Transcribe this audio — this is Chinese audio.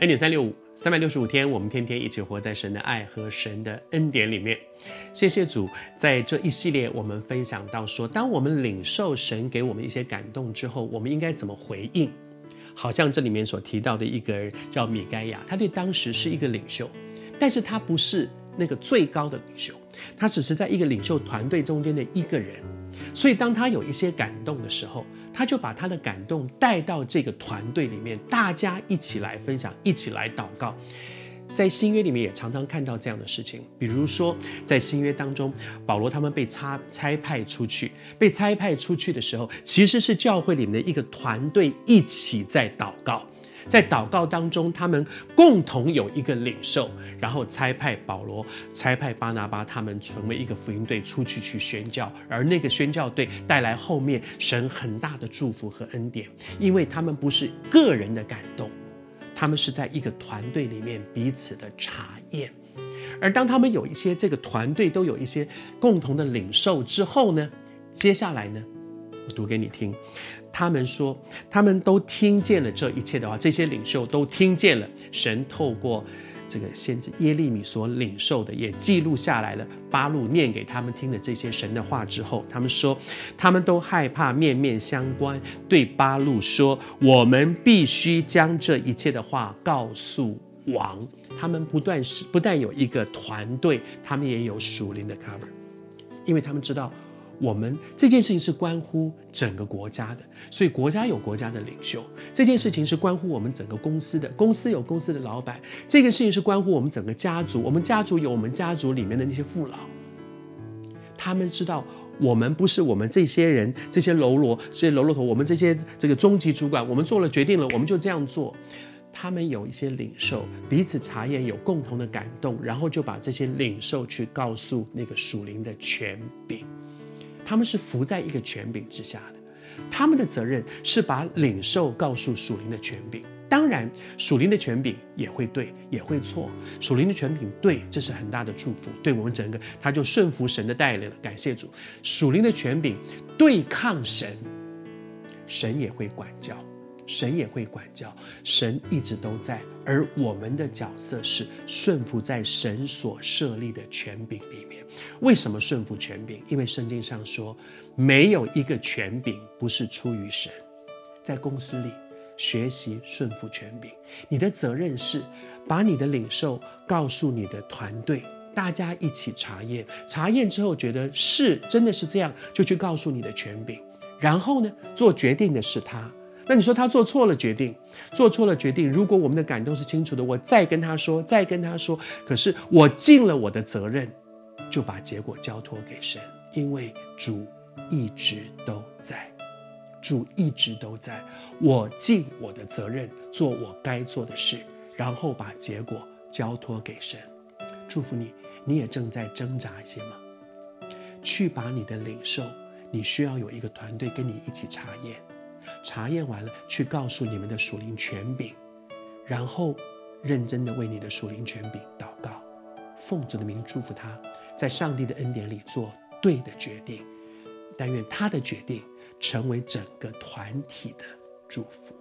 恩典三六五，三百六十五天，我们天天一起活在神的爱和神的恩典里面。谢谢主，在这一系列我们分享到说，当我们领受神给我们一些感动之后，我们应该怎么回应？好像这里面所提到的一个人叫米该亚，他对当时是一个领袖，但是他不是那个最高的领袖，他只是在一个领袖团队中间的一个人。所以，当他有一些感动的时候，他就把他的感动带到这个团队里面，大家一起来分享，一起来祷告。在新约里面也常常看到这样的事情，比如说在新约当中，保罗他们被差差派出去，被差派出去的时候，其实是教会里面的一个团队一起在祷告。在祷告当中，他们共同有一个领袖，然后差派保罗、差派巴拿巴，他们成为一个福音队出去去宣教，而那个宣教队带来后面神很大的祝福和恩典，因为他们不是个人的感动，他们是在一个团队里面彼此的查验，而当他们有一些这个团队都有一些共同的领受之后呢，接下来呢，我读给你听。他们说，他们都听见了这一切的话，这些领袖都听见了神透过这个先知耶利米所领受的，也记录下来了。巴路念给他们听的这些神的话之后，他们说，他们都害怕，面面相关，对巴路说：“我们必须将这一切的话告诉王。”他们不断是不但有一个团队，他们也有属灵的 cover，因为他们知道。我们这件事情是关乎整个国家的，所以国家有国家的领袖。这件事情是关乎我们整个公司的，公司有公司的老板。这个事情是关乎我们整个家族，我们家族有我们家族里面的那些父老。他们知道，我们不是我们这些人，这些喽啰，这些喽啰头，我们这些这个中级主管，我们做了决定了，我们就这样做。他们有一些领袖，彼此查验，有共同的感动，然后就把这些领袖去告诉那个属灵的权柄。他们是服在一个权柄之下的，他们的责任是把领受告诉属灵的权柄。当然，属灵的权柄也会对，也会错。属灵的权柄对，这是很大的祝福，对我们整个他就顺服神的带领了。感谢主，属灵的权柄对抗神，神也会管教。神也会管教，神一直都在，而我们的角色是顺服在神所设立的权柄里面。为什么顺服权柄？因为圣经上说，没有一个权柄不是出于神。在公司里学习顺服权柄，你的责任是把你的领受告诉你的团队，大家一起查验，查验之后觉得是真的是这样，就去告诉你的权柄，然后呢，做决定的是他。那你说他做错了决定，做错了决定。如果我们的感动是清楚的，我再跟他说，再跟他说。可是我尽了我的责任，就把结果交托给神，因为主一直都在，主一直都在。我尽我的责任，做我该做的事，然后把结果交托给神。祝福你，你也正在挣扎一些吗？去把你的领受，你需要有一个团队跟你一起查验。查验完了，去告诉你们的属灵权柄，然后认真的为你的属灵权柄，奉主的名祝福他，在上帝的恩典里做对的决定，但愿他的决定成为整个团体的祝福。